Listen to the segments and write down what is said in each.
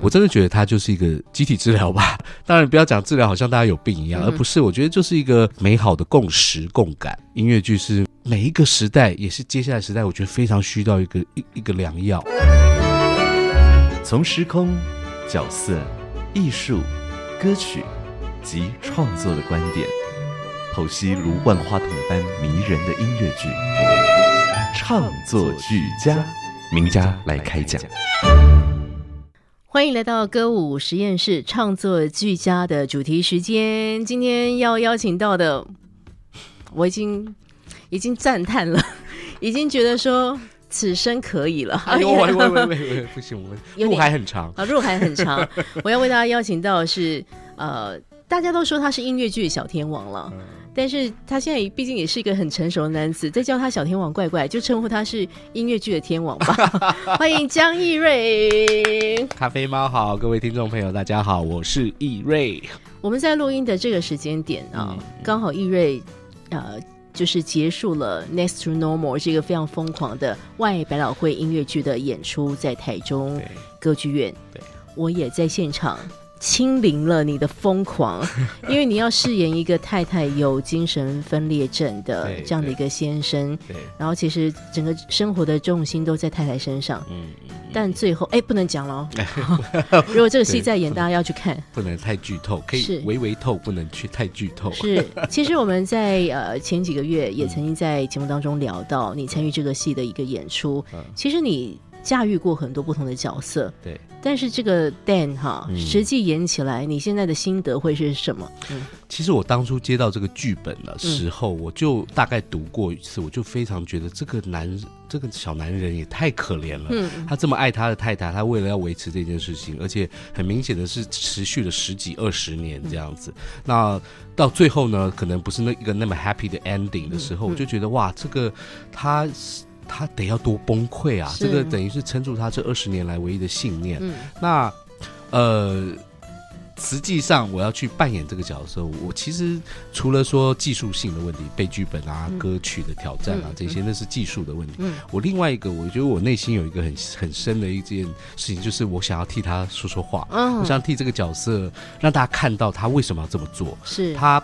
我真的觉得它就是一个集体治疗吧。当然，不要讲治疗，好像大家有病一样，而不是。我觉得就是一个美好的共识、共感。音乐剧是每一个时代，也是接下来时代，我觉得非常需要一个一一个良药。从时空、角色、艺术、歌曲及创作的观点，剖析如万花筒般迷人的音乐剧，唱作俱佳，名家来开讲。欢迎来到歌舞实验室创作俱佳的主题时间。今天要邀请到的，我已经已经赞叹了，已经觉得说此生可以了。哎呦喂喂喂 喂，不行，我路还很长啊，路还很长。我要为大家邀请到的是，呃，大家都说他是音乐剧小天王了。但是他现在毕竟也是一个很成熟的男子，再叫他小天王怪怪，就称呼他是音乐剧的天王吧。欢迎江逸瑞，咖啡猫好，各位听众朋友大家好，我是逸瑞。我们在录音的这个时间点啊，刚好逸瑞呃就是结束了《Next to Normal》这个非常疯狂的外百老汇音乐剧的演出，在台中歌剧院，对我也在现场。亲临了你的疯狂，因为你要饰演一个太太有精神分裂症的这样的一个先生，对，然后其实整个生活的重心都在太太身上，嗯，但最后哎不能讲了，如果这个戏在演，大家要去看，不能太剧透，可以微微透，不能去太剧透。是，其实我们在呃前几个月也曾经在节目当中聊到你参与这个戏的一个演出，其实你。驾驭过很多不同的角色，对。但是这个 Dan 哈，实际演起来，你现在的心得会是什么？嗯，其实我当初接到这个剧本的时候，我就大概读过一次，我就非常觉得这个男，这个小男人也太可怜了。嗯，他这么爱他的太太，他为了要维持这件事情，而且很明显的是持续了十几二十年这样子。那到最后呢，可能不是那一个那么 happy 的 ending 的时候，我就觉得哇，这个他。他得要多崩溃啊！这个等于是撑住他这二十年来唯一的信念。那呃，实际上我要去扮演这个角色，我其实除了说技术性的问题，背剧本啊、歌曲的挑战啊这些，那是技术的问题。我另外一个，我觉得我内心有一个很很深的一件事情，就是我想要替他说说话。我想替这个角色让大家看到他为什么要这么做。是他。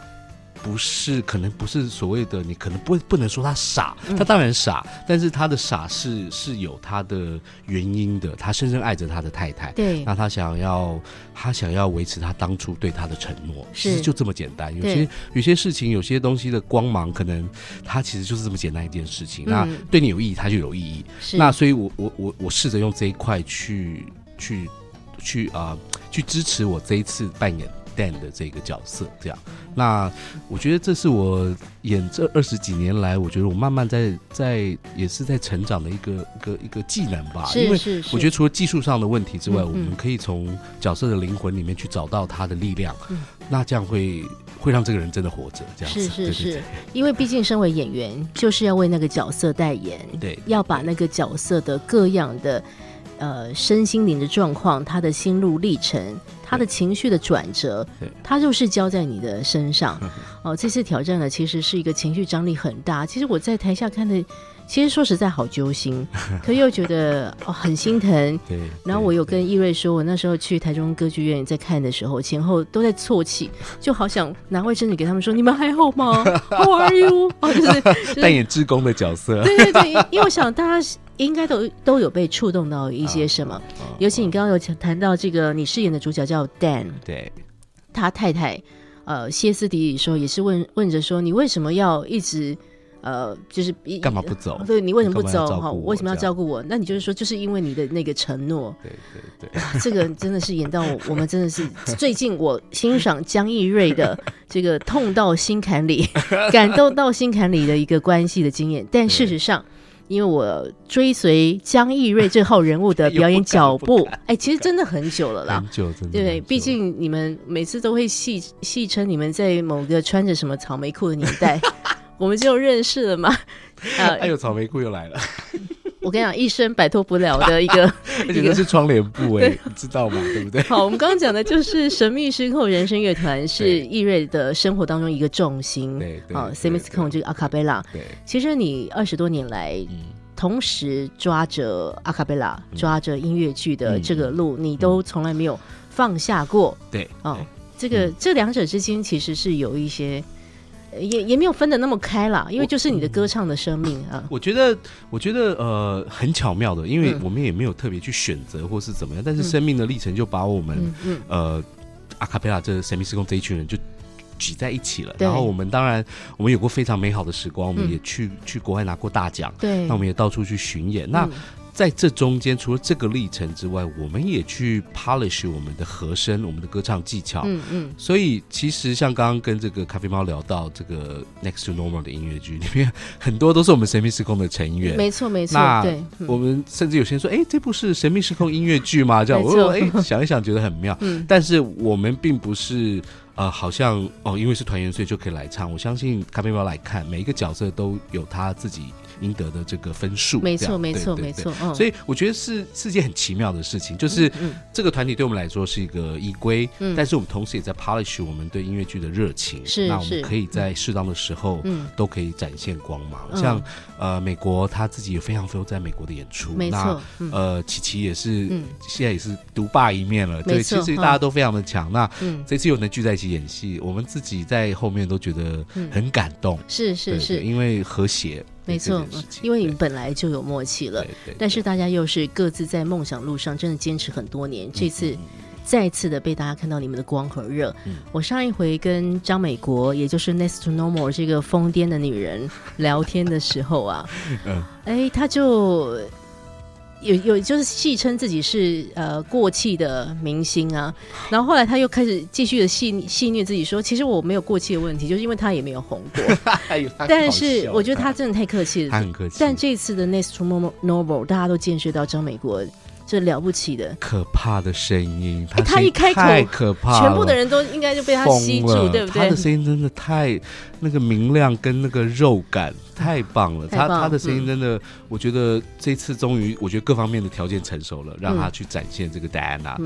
不是，可能不是所谓的你，可能不不能说他傻，他当然傻，但是他的傻是是有他的原因的。他深深爱着他的太太，对，那他想要他想要维持他当初对他的承诺，其实就这么简单。有些有些事情，有些东西的光芒，可能他其实就是这么简单一件事情。那对你有意义，他就有意义。那所以我我我我试着用这一块去去去啊，去支持我这一次扮演。Dan 的这个角色，这样，那我觉得这是我演这二十几年来，我觉得我慢慢在在也是在成长的一个一个一个技能吧。因为我觉得除了技术上的问题之外，我们可以从角色的灵魂里面去找到他的力量。那这样会会让这个人真的活着。这样是是是，因为毕竟身为演员，就是要为那个角色代言，对，要把那个角色的各样的呃身心灵的状况，他的心路历程。他的情绪的转折，他就是交在你的身上。哦，这次挑战呢，其实是一个情绪张力很大。其实我在台下看的，其实说实在好揪心，可又觉得哦很心疼。对。然后我有跟易瑞说，我那时候去台中歌剧院在看的时候，前后都在啜泣，就好想拿卫生纸给他们说：“你们还好吗？How are you？” 哦，就是扮演志工的角色。对对对，因为我想大家。应该都都有被触动到一些什么，尤其你刚刚有谈到这个，你饰演的主角叫 Dan，对，他太太呃歇斯底里说，也是问问着说，你为什么要一直呃就是干嘛不走？对你为什么不走？哈，为什么要照顾我？那你就是说，就是因为你的那个承诺。对对对，这个真的是演到我们真的是最近我欣赏江逸瑞的这个痛到心坎里、感动到心坎里的一个关系的经验，但事实上。因为我追随江逸瑞这号人物的表演脚步，哎，其实真的很久了啦，很久，真的。对，毕竟你们每次都会戏戏称你们在某个穿着什么草莓裤的年代，我们就认识了嘛。啊，哎呦草莓裤又来了。我跟你讲，一生摆脱不了的 一个，而且那是窗帘布哎，你知道吗？对不对？好，我们刚刚讲的就是神秘失控人声乐团是易瑞的生活当中一个重心。对，好，semi 失控这个阿卡贝拉。对，其实你二十多年来，同时抓着阿卡贝拉，抓着音乐剧的这个路，你都从来没有放下过。对，哦，这个这两者之间其实是有一些。也也没有分的那么开啦，因为就是你的歌唱的生命啊。我觉得，我觉得呃很巧妙的，因为我们也没有特别去选择或是怎么样，但是生命的历程就把我们呃阿卡贝拉这神秘时空这一群人就挤在一起了。然后我们当然我们有过非常美好的时光，我们也去去国外拿过大奖，对，那我们也到处去巡演。那在这中间，除了这个历程之外，我们也去 polish 我们的和声，我们的歌唱技巧。嗯嗯。所以其实像刚刚跟这个咖啡猫聊到这个 Next to Normal 的音乐剧里面，很多都是我们神秘时空的成员。没错没错。那我们甚至有些人说：“哎，这部是神秘时空音乐剧吗？”这样我哎想一想，觉得很妙。嗯。但是我们并不是呃，好像哦，因为是团员，所以就可以来唱。我相信咖啡猫来看，每一个角色都有他自己。赢得的这个分数，没错，没错，没错。所以我觉得是是件很奇妙的事情，就是这个团体对我们来说是一个依归，但是我们同时也在 polish 我们对音乐剧的热情。是，那我们可以在适当的时候，嗯都可以展现光芒。像呃，美国他自己也非常非常在美国的演出，没错。呃，琪琪也是，现在也是独霸一面了。对，其实大家都非常的强。那这次又能聚在一起演戏，我们自己在后面都觉得很感动。是是是，因为和谐。没错，因为你们本来就有默契了，但是大家又是各自在梦想路上真的坚持很多年。这次再次的被大家看到你们的光和热。我上一回跟张美国，也就是 Next to Normal 这个疯癫的女人聊天的时候啊，哎，她就。有有就是戏称自己是呃过气的明星啊，然后后来他又开始继续的戏戏虐自己说，其实我没有过气的问题，就是因为他也没有红过。但是我觉得他真的太客气了，他很客气。但这次的 Next to Normal，大家都见识到张美国。这了不起的，可怕的声音，他他一开口太可怕，全部的人都应该就被他吸住，对不对？他的声音真的太那个明亮跟那个肉感太棒了，他他的声音真的，我觉得这次终于，我觉得各方面的条件成熟了，让他去展现这个戴安娜。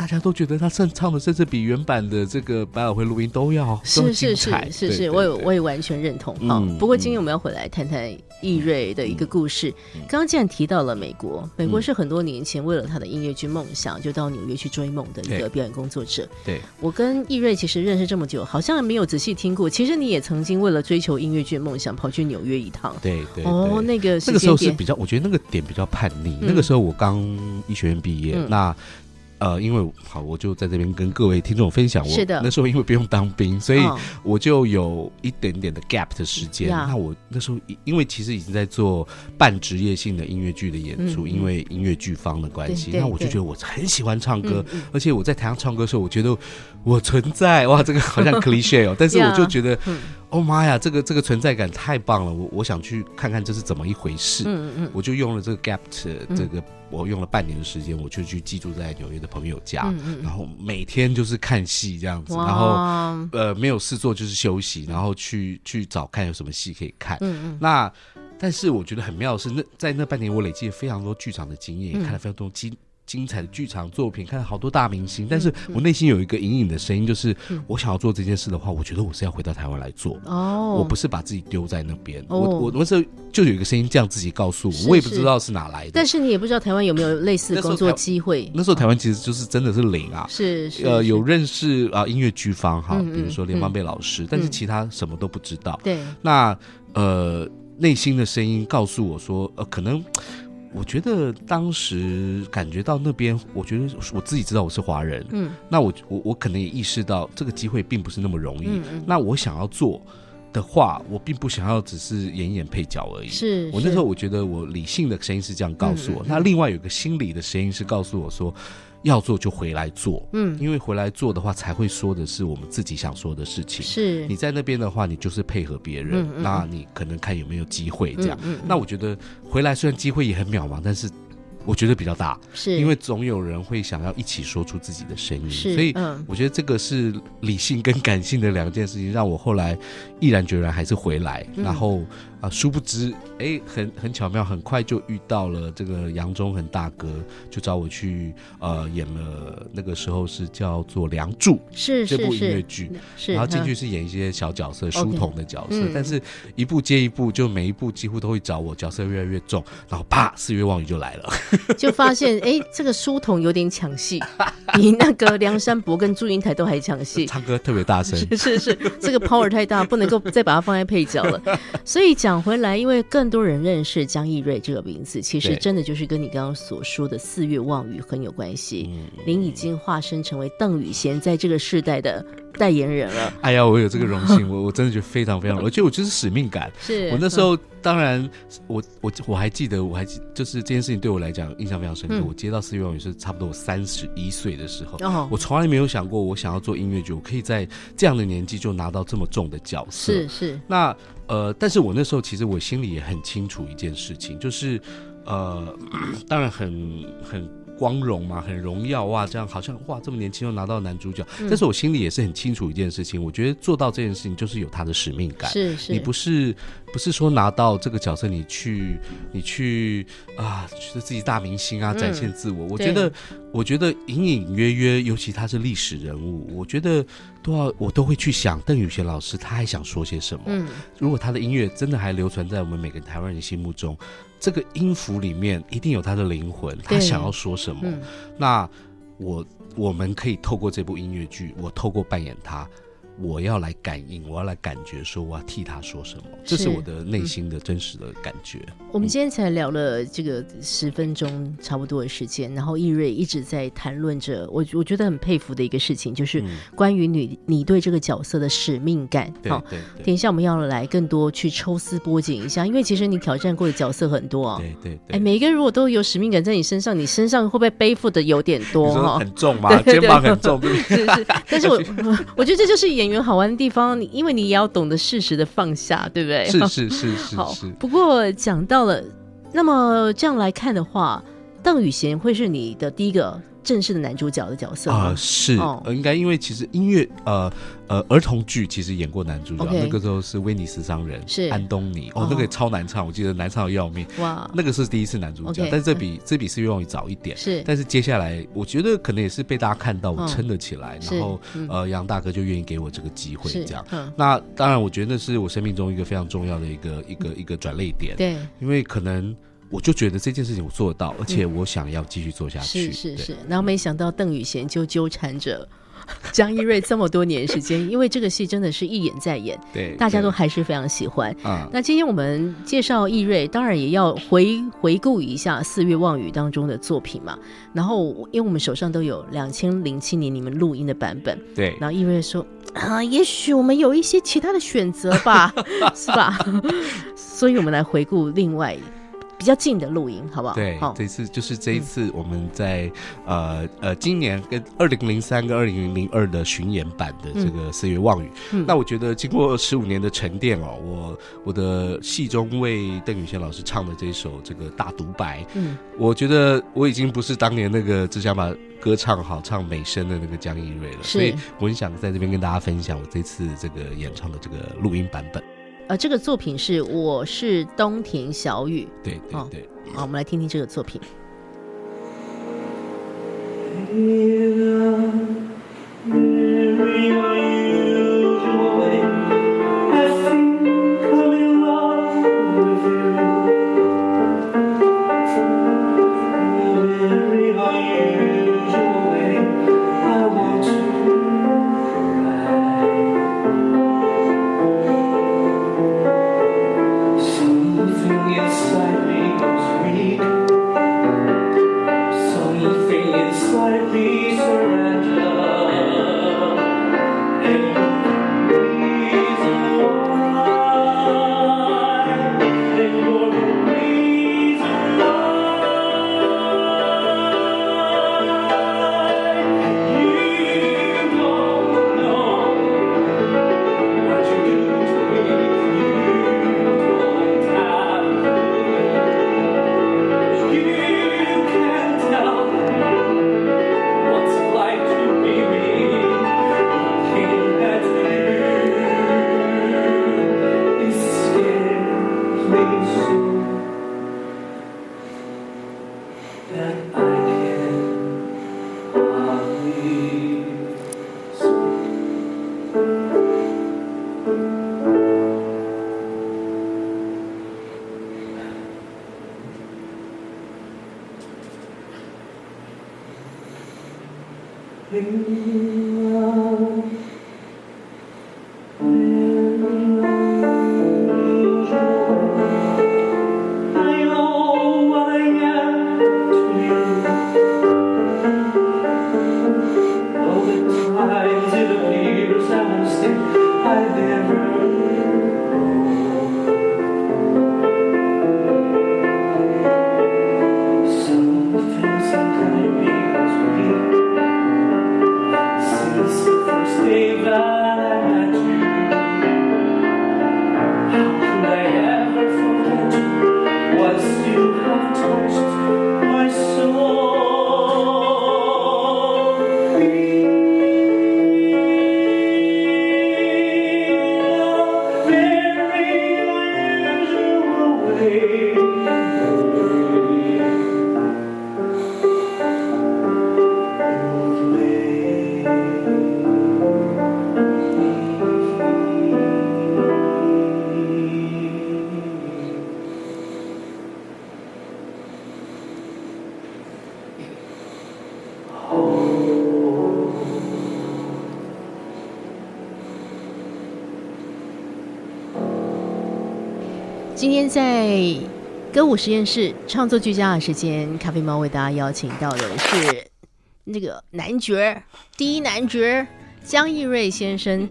大家都觉得他唱唱的甚至比原版的这个百老汇录音都要是是是是是，我也我也完全认同哈。不过今天我们要回来谈谈易瑞的一个故事。刚刚既然提到了美国，美国是很多年前为了他的音乐剧梦想就到纽约去追梦的一个表演工作者。对我跟易瑞其实认识这么久，好像没有仔细听过。其实你也曾经为了追求音乐剧梦想跑去纽约一趟。对对哦，那个那个时候是比较，我觉得那个点比较叛逆。那个时候我刚医学院毕业，那。呃，因为好，我就在这边跟各位听众分享。是的，那时候因为不用当兵，所以我就有一点点的 gap 的时间。那我那时候因为其实已经在做半职业性的音乐剧的演出，因为音乐剧方的关系，那我就觉得我很喜欢唱歌，而且我在台上唱歌的时候，我觉得我存在哇，这个好像 cliche 哦，但是我就觉得。哦妈呀，这个这个存在感太棒了！我我想去看看这是怎么一回事。嗯嗯我就用了这个 gap 这个，我用了半年的时间，我就去寄住在纽约的朋友家，然后每天就是看戏这样子，然后呃没有事做就是休息，然后去去找看有什么戏可以看。嗯嗯。那但是我觉得很妙的是，那在那半年我累积了非常多剧场的经验，也看了非常多经。精彩的剧场作品，看了好多大明星，但是我内心有一个隐隐的声音，就是我想要做这件事的话，我觉得我是要回到台湾来做。哦，我不是把自己丢在那边。我我那时候就有一个声音这样自己告诉我，我也不知道是哪来的。但是你也不知道台湾有没有类似工作机会。那时候台湾其实就是真的是零啊，是呃有认识啊音乐剧方哈，比如说连邦贝老师，但是其他什么都不知道。对，那呃内心的声音告诉我说，呃可能。我觉得当时感觉到那边，我觉得我自己知道我是华人，嗯，那我我我可能也意识到这个机会并不是那么容易。那我想要做的话，我并不想要只是演演配角而已。是我那时候我觉得我理性的声音是这样告诉我，那另外有个心理的声音是告诉我说。要做就回来做，嗯，因为回来做的话，才会说的是我们自己想说的事情。是你在那边的话，你就是配合别人，那你可能看有没有机会这样。那我觉得回来虽然机会也很渺茫，但是。我觉得比较大，是因为总有人会想要一起说出自己的声音，所以我觉得这个是理性跟感性的两件事情，让我后来毅然决然还是回来，然后。啊，殊不知，哎，很很巧妙，很快就遇到了这个杨忠恒大哥，就找我去呃演了。那个时候是叫做《梁祝》，是这部音乐剧，是然后进去是演一些小角色，书童的角色。但是一部接一部，就每一部几乎都会找我，角色越来越重，然后啪，四月望雨就来了，就发现哎，这个书童有点抢戏，比那个梁山伯跟祝英台都还抢戏，唱歌特别大声，是是是，这个 power 太大，不能够再把它放在配角了，所以讲。讲回来，因为更多人认识江逸瑞这个名字，其实真的就是跟你刚刚所说的四月望雨很有关系。您已经化身成为邓宇贤在这个世代的代言人了。哎呀，我有这个荣幸，我我真的觉得非常非常，而且我就是使命感。是我那时候，当然，我我我还记得，我还记就是这件事情对我来讲印象非常深刻。我接到四月望雨是差不多我三十一岁的时候，我从来没有想过我想要做音乐剧，我可以在这样的年纪就拿到这么重的角色。是是，那。呃，但是我那时候其实我心里也很清楚一件事情，就是，呃，当然很很光荣嘛，很荣耀哇，这样好像哇这么年轻就拿到男主角，但是我心里也是很清楚一件事情，我觉得做到这件事情就是有他的使命感，是是，你不是不是说拿到这个角色你去你去啊觉得自己大明星啊展现自我，我觉得我觉得隐隐约约，尤其他是历史人物，我觉得。都要我都会去想邓宇贤老师他还想说些什么。嗯，如果他的音乐真的还流传在我们每个台湾人心目中，这个音符里面一定有他的灵魂，他想要说什么？那我我们可以透过这部音乐剧，我透过扮演他。我要来感应，我要来感觉，说我要替他说什么，这是我的内心的真实的感觉。我们今天才聊了这个十分钟差不多的时间，然后易瑞一直在谈论着我我觉得很佩服的一个事情，就是关于你你对这个角色的使命感。好，等一下我们要来更多去抽丝剥茧一下，因为其实你挑战过的角色很多啊。对对对。哎，每一个人如果都有使命感在你身上，你身上会不会背负的有点多哈？很重吗？肩膀很重。是是。但是我 我觉得这就是演。演好玩的地方，你因为你也要懂得适时的放下，对不对？是是是是。好，不过讲到了，那么这样来看的话，邓宇贤会是你的第一个。正式的男主角的角色啊，是呃，应该因为其实音乐呃呃儿童剧其实演过男主角，那个时候是威尼斯商人是。安东尼哦，那个超难唱，我记得难唱的要命。哇，那个是第一次男主角，但这比这比四月望雨早一点。是，但是接下来我觉得可能也是被大家看到我撑得起来，然后呃杨大哥就愿意给我这个机会这样，那当然我觉得那是我生命中一个非常重要的一个一个一个转泪点，对，因为可能。我就觉得这件事情我做得到，而且我想要继续做下去。是是是，然后没想到邓宇贤就纠缠着江一瑞这么多年时间，因为这个戏真的是一演再演，对，大家都还是非常喜欢。啊，那今天我们介绍易瑞，当然也要回回顾一下《四月望雨》当中的作品嘛。然后，因为我们手上都有两千零七年你们录音的版本，对。然后易瑞说啊，也许我们有一些其他的选择吧，是吧？所以我们来回顾另外。比较近的录音，好不好？对，这次就是这一次我们在呃呃今年跟二零零三跟二零零二的巡演版的这个四月望雨。那我觉得经过十五年的沉淀哦，我我的戏中为邓宇贤老师唱的这首这个大独白，嗯，我觉得我已经不是当年那个只想把歌唱好、唱美声的那个江一瑞了，所以我很想在这边跟大家分享我这次这个演唱的这个录音版本。呃，这个作品是我是东田小雨，对对对，好，我们来听听这个作品。今歌舞实验室创作俱佳的时间，咖啡猫为大家邀请到的是那个男角第一男角江逸瑞先生。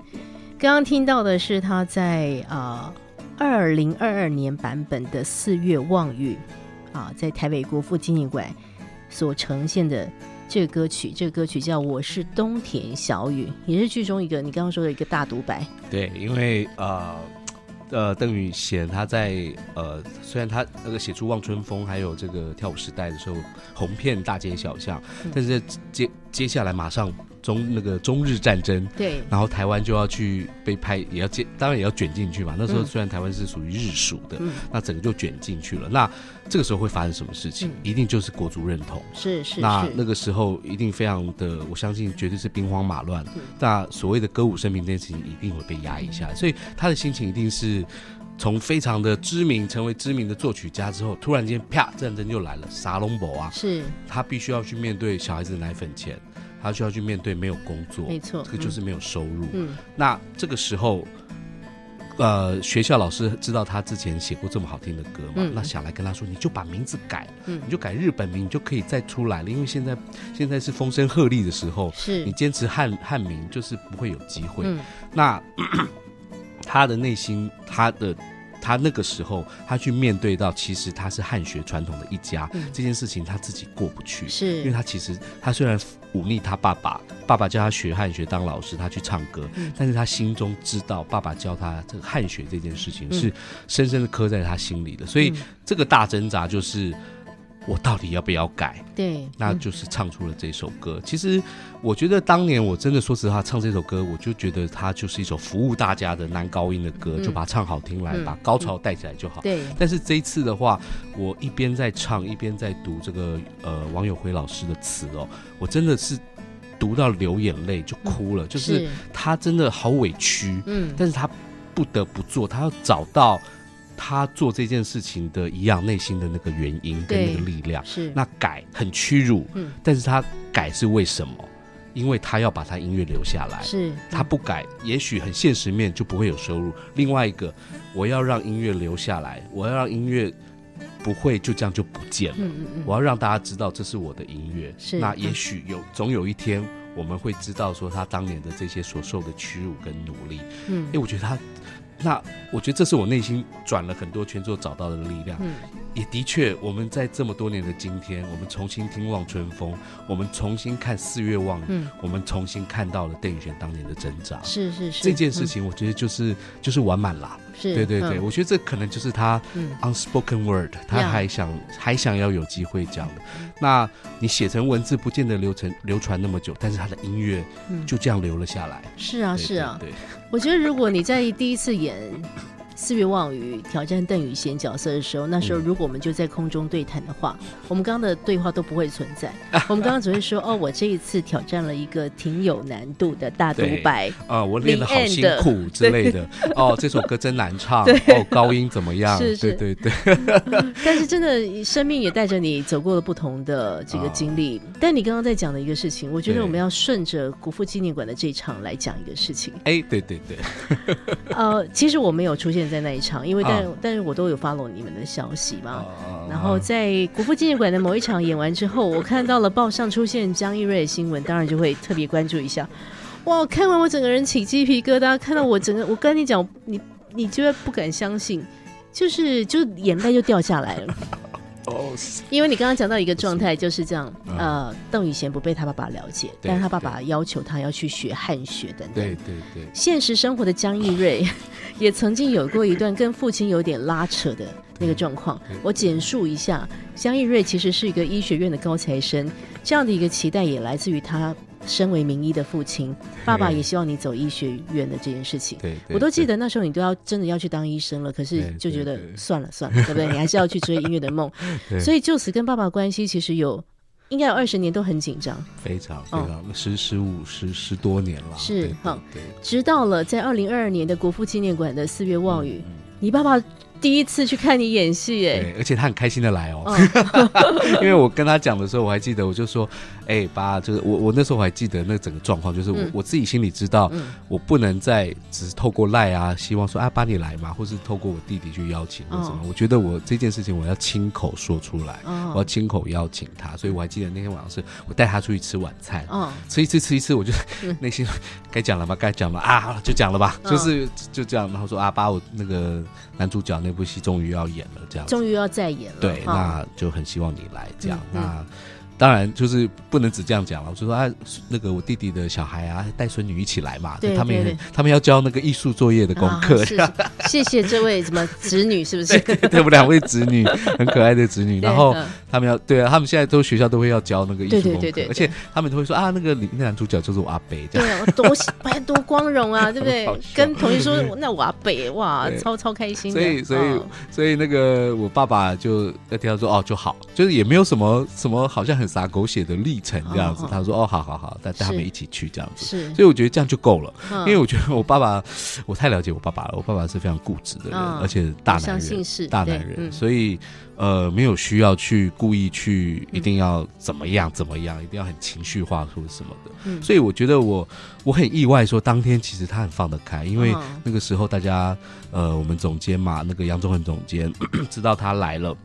刚刚听到的是他在啊二零二二年版本的《四月望雨》啊，在台北国父纪念馆所呈现的这个歌曲，这个歌曲叫《我是冬田小雨》，也是剧中一个你刚刚说的一个大独白。对，因为呃。呃，邓宇贤他在呃，虽然他那个写出《望春风》还有这个跳舞时代的时候红遍大街小巷，但是接接下来马上。中那个中日战争，对，然后台湾就要去被拍，也要接，当然也要卷进去嘛。那时候虽然台湾是属于日属的，那整个就卷进去了。那这个时候会发生什么事情？一定就是国族认同，是是。那那个时候一定非常的，我相信绝对是兵荒马乱。那所谓的歌舞升平这件事情一定会被压抑下来，所以他的心情一定是从非常的知名，成为知名的作曲家之后，突然间啪，战争就来了，沙龙博啊，是他必须要去面对小孩子的奶粉钱。他需要去面对没有工作，没错，这个就是没有收入。嗯，那这个时候，呃，学校老师知道他之前写过这么好听的歌嘛？那想来跟他说，你就把名字改，嗯，你就改日本名，你就可以再出来了。因为现在现在是风声鹤唳的时候，是你坚持汉汉名，就是不会有机会。那 他的内心，他的。他那个时候，他去面对到，其实他是汉学传统的一家，这件事情他自己过不去，是。因为他其实他虽然忤逆他爸爸，爸爸教他学汉学当老师，他去唱歌，但是他心中知道爸爸教他这个汉学这件事情是深深的刻在他心里的，所以这个大挣扎就是。我到底要不要改？对，那就是唱出了这首歌。其实我觉得当年我真的说实话，唱这首歌，我就觉得它就是一首服务大家的男高音的歌，就把它唱好听来，把高潮带起来就好。对。但是这一次的话，我一边在唱，一边在读这个呃王友辉老师的词哦，我真的是读到流眼泪就哭了，就是他真的好委屈，嗯，但是他不得不做，他要找到。他做这件事情的一样内心的那个原因跟那个力量，是。那改很屈辱，嗯，但是他改是为什么？因为他要把他音乐留下来，是他不改，也许很现实面就不会有收入。另外一个，我要让音乐留下来，我要让音乐不会就这样就不见了，嗯嗯嗯，我要让大家知道这是我的音乐，是那也许有总有一天我们会知道说他当年的这些所受的屈辱跟努力，嗯，因为我觉得他。那我觉得这是我内心转了很多圈之后找到的力量。嗯，也的确，我们在这么多年的今天，我们重新听《望春风》，我们重新看《四月望嗯》，我们重新看到了邓宇璇当年的挣扎。是是是，这件事情我觉得就是就是完满了。是，对对对，我觉得这可能就是他 unspoken word，他还想还想要有机会讲的。那你写成文字不见得流传流传那么久，但是他的音乐就这样留了下来。是啊是啊，对。我觉得如果你在第一次演。四月望雨挑战邓宇贤角色的时候，那时候如果我们就在空中对谈的话，我们刚刚的对话都不会存在。我们刚刚只会说：“哦，我这一次挑战了一个挺有难度的大独白啊，我练的好辛苦之类的。哦，这首歌真难唱，哦，高音怎么样？是是，对对对。但是真的，生命也带着你走过了不同的这个经历。但你刚刚在讲的一个事情，我觉得我们要顺着国父纪念馆的这场来讲一个事情。哎，对对对。呃，其实我没有出现在那一场，因为但但是我都有 follow 你们的消息嘛。然后在国父纪念馆的某一场演完之后，我看到了报上出现江一瑞的新闻，当然就会特别关注一下。哇，看完我整个人起鸡皮疙瘩，看到我整个，我跟你讲，你你就会不敢相信，就是就眼泪就掉下来了。哦，因为你刚刚讲到一个状态就是这样，呃，邓宇贤不被他爸爸了解，但是他爸爸要求他要去学汉学等等。对对对，现实生活的江逸瑞 也曾经有过一段跟父亲有点拉扯的那个状况。我简述一下，江逸瑞其实是一个医学院的高材生，这样的一个期待也来自于他。身为名医的父亲，爸爸也希望你走医学院的这件事情。对，我都记得那时候你都要真的要去当医生了，可是就觉得算了算了，对不对？你还是要去追音乐的梦。所以就此跟爸爸关系其实有应该有二十年都很紧张，非常非常十十五十十多年了。是哈，直到了在二零二二年的国父纪念馆的四月望雨，你爸爸。第一次去看你演戏，哎，而且他很开心的来哦，因为我跟他讲的时候，我还记得，我就说，哎，爸，就是我，我那时候我还记得那整个状况，就是我我自己心里知道，我不能再只是透过赖啊，希望说啊，爸你来嘛，或是透过我弟弟去邀请或什么，我觉得我这件事情我要亲口说出来，我要亲口邀请他，所以我还记得那天晚上是我带他出去吃晚餐，吃一次吃一次，我就 内心该讲了吧，该讲了啊，就讲了吧，就是就这样，然后说啊，爸，我那个男主角那。那部戏终于要演了，这样终于要再演了。对，那就很希望你来这样。那。当然，就是不能只这样讲了。我就说啊，那个我弟弟的小孩啊，带孙女一起来嘛，对他们也他们要交那个艺术作业的功课。谢谢这位什么侄女，是不是？对，我们两位侄女 很可爱的侄女。然后他们要对啊，他们现在都学校都会要教那个艺术功课，而且他们都会说啊，那个那男主角就是我阿北，对，多哎多光荣啊，对不对？跟同学说那我阿北哇，超超开心。所以所以所以那个我爸爸就在听他说哦就好，就是也没有什么什么好像很。撒狗血的历程这样子，他说：“哦，好好好，带带他们一起去这样子。”是，所以我觉得这样就够了，因为我觉得我爸爸，我太了解我爸爸了。我爸爸是非常固执的人，而且大男人，大男人，所以呃，没有需要去故意去一定要怎么样怎么样，一定要很情绪化或者什么的。所以我觉得我我很意外，说当天其实他很放得开，因为那个时候大家呃，我们总监嘛，那个杨宗恒总监 知道他来了。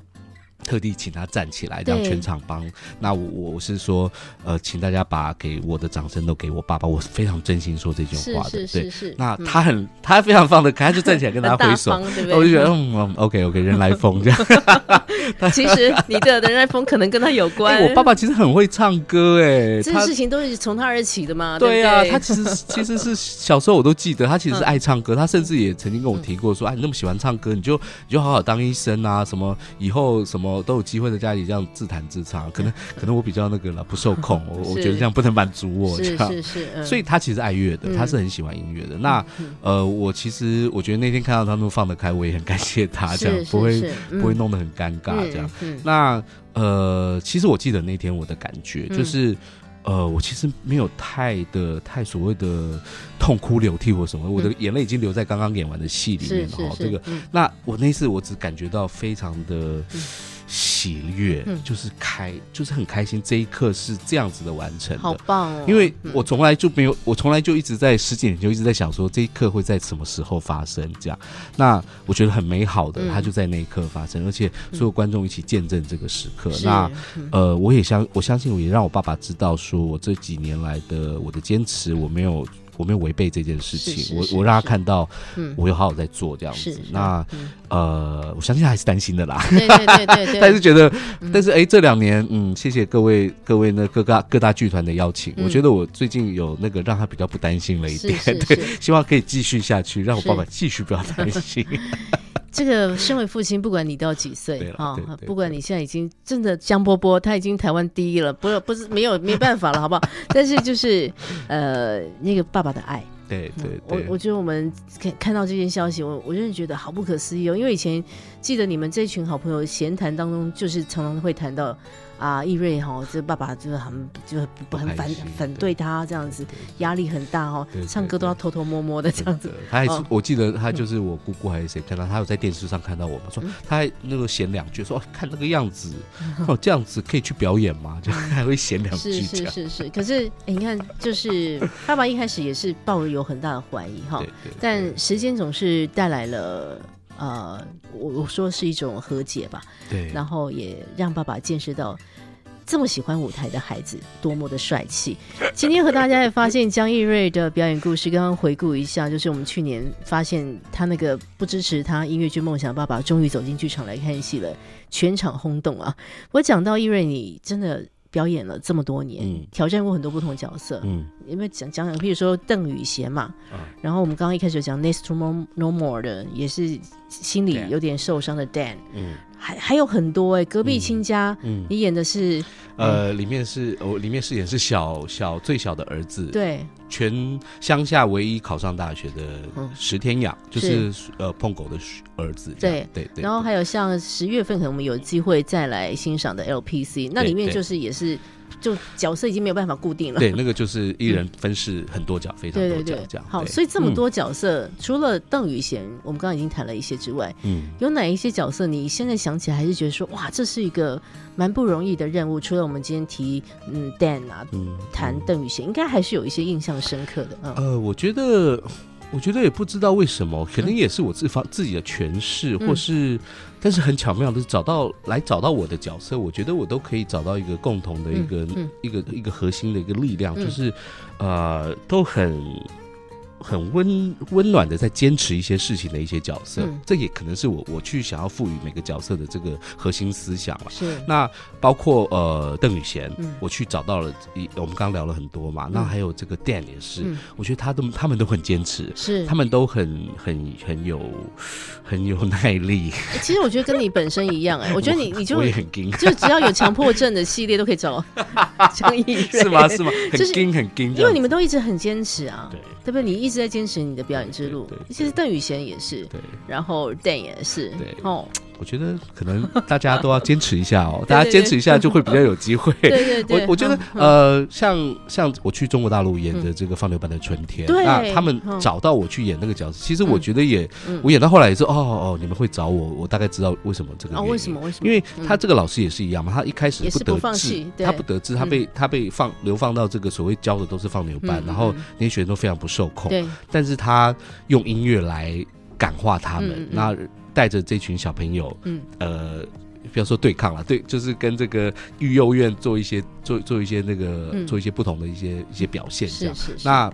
特地请他站起来，让全场帮。那我我是说，呃，请大家把给我的掌声都给我爸爸，我是非常真心说这句话的。对，那他很他非常放得开，他就站起来跟他挥手，我就觉得嗯，OK OK，人来疯这样。其实你的人来疯可能跟他有关。我爸爸其实很会唱歌，哎，这事情都是从他而起的嘛。对啊，他其实 其实是小时候我都记得，他其实是爱唱歌，他甚至也曾经跟我提过说，哎，你那么喜欢唱歌，你就你就好好当医生啊，什么以后什么。都有机会在家里这样自弹自唱，可能 可能我比较那个了，不受控，我 我觉得这样不能满足我，是是是，所以他其实爱乐的，他是很喜欢音乐的。那呃，我其实我觉得那天看到他们放得开，我也很感谢他，这样不会不会弄得很尴尬这样。那呃，其实我记得那天我的感觉就是。呃，我其实没有太的太所谓的痛哭流涕或什么，我的眼泪已经留在刚刚演完的戏里面了。哈，这个，那我那次我只感觉到非常的。喜悦就是开，就是很开心。这一刻是这样子的完成，好棒哦！因为我从来就没有，我从来就一直在十几年就一直在想说，这一刻会在什么时候发生？这样，那我觉得很美好的，它就在那一刻发生，而且所有观众一起见证这个时刻。那呃，我也相我相信，我也让我爸爸知道，说我这几年来的我的坚持，我没有。我没有违背这件事情，我我让他看到，我有好好在做这样子。那呃，我相信他还是担心的啦，对对对。但是觉得，但是哎，这两年，嗯，谢谢各位各位那各大各大剧团的邀请，我觉得我最近有那个让他比较不担心了一点，对，希望可以继续下去，让我爸爸继续不要担心。这个身为父亲，不管你到几岁啊，不管你现在已经真的江波波，他已经台湾第一了，不是不是没有没办法了，好不好？但是就是呃，那个爸爸的爱。对对我我觉得我们看看到这件消息，我我真的觉得好不可思议哦。因为以前记得你们这群好朋友闲谈当中，就是常常会谈到。啊，易瑞哈，这爸爸就是很就不很反反对他这样子，压力很大哦，唱歌都要偷偷摸摸的这样子。他还是我记得他就是我姑姑还是谁看到他有在电视上看到我嘛，说他还那个闲两句，说看那个样子 哦，这样子可以去表演吗？就还会闲两句。是 是是是，可是你看，就是爸爸一开始也是抱有很大的怀疑哈，但时间总是带来了。呃，我我说是一种和解吧，对，然后也让爸爸见识到这么喜欢舞台的孩子多么的帅气。今天和大家也发现江逸瑞的表演故事，刚刚回顾一下，就是我们去年发现他那个不支持他音乐剧梦想爸爸，终于走进剧场来看戏了，全场轰动啊！我讲到逸瑞，你真的。表演了这么多年，挑战过很多不同角色。嗯，有没有讲讲讲？譬如说邓宇贤嘛，然后我们刚刚一开始讲《Next to No More》的，也是心里有点受伤的 Dan。嗯，还还有很多哎，隔壁亲家，嗯你演的是呃，里面是我里面饰演是小小最小的儿子。对，全乡下唯一考上大学的石天养，就是呃碰狗的儿子。对对对。然后还有像十月份可能我们有机会再来欣赏的 LPC，那里面就是也是。就角色已经没有办法固定了。对，那个就是一人分饰很多角，非常多角这样。好，所以这么多角色，除了邓宇贤，我们刚刚已经谈了一些之外，嗯，有哪一些角色你现在想起来还是觉得说，哇，这是一个蛮不容易的任务？除了我们今天提，嗯，Dan 啊，谈邓宇贤，应该还是有一些印象深刻的。呃，我觉得。我觉得也不知道为什么，可能也是我自方自己的诠释，或是，但是很巧妙的找到来找到我的角色，我觉得我都可以找到一个共同的一个一个一个核心的一个力量，就是呃都很。很温温暖的在坚持一些事情的一些角色，这也可能是我我去想要赋予每个角色的这个核心思想了。是那包括呃邓宇贤，我去找到了一我们刚聊了很多嘛，那还有这个 Dan 也是，我觉得他都他们都很坚持，是他们都很很很有很有耐力。其实我觉得跟你本身一样哎，我觉得你 你就我也很硬，就只要有强迫症的系列都可以找 张艺瑞，是吗？是吗？很硬很硬，因为你们都一直很坚持啊，对，对不对？你一直。在坚持你的表演之路，其实邓宇贤也是，对，然后 Dan 也是，对，哦。我觉得可能大家都要坚持一下哦，大家坚持一下就会比较有机会。对对对，我我觉得呃，像像我去中国大陆演的这个放牛班的春天，那他们找到我去演那个角色，其实我觉得也，我演到后来也是哦哦，你们会找我，我大概知道为什么这个。哦，为什么？为什么？因为他这个老师也是一样嘛，他一开始不得志，他不得志，他被他被放流放到这个所谓教的都是放牛班，然后那些学生都非常不受控，对，但是他用音乐来感化他们，那。带着这群小朋友，嗯，呃，不要说对抗了，对，就是跟这个育幼院做一些做做一些那个做一些不同的一些一些表现，这样。那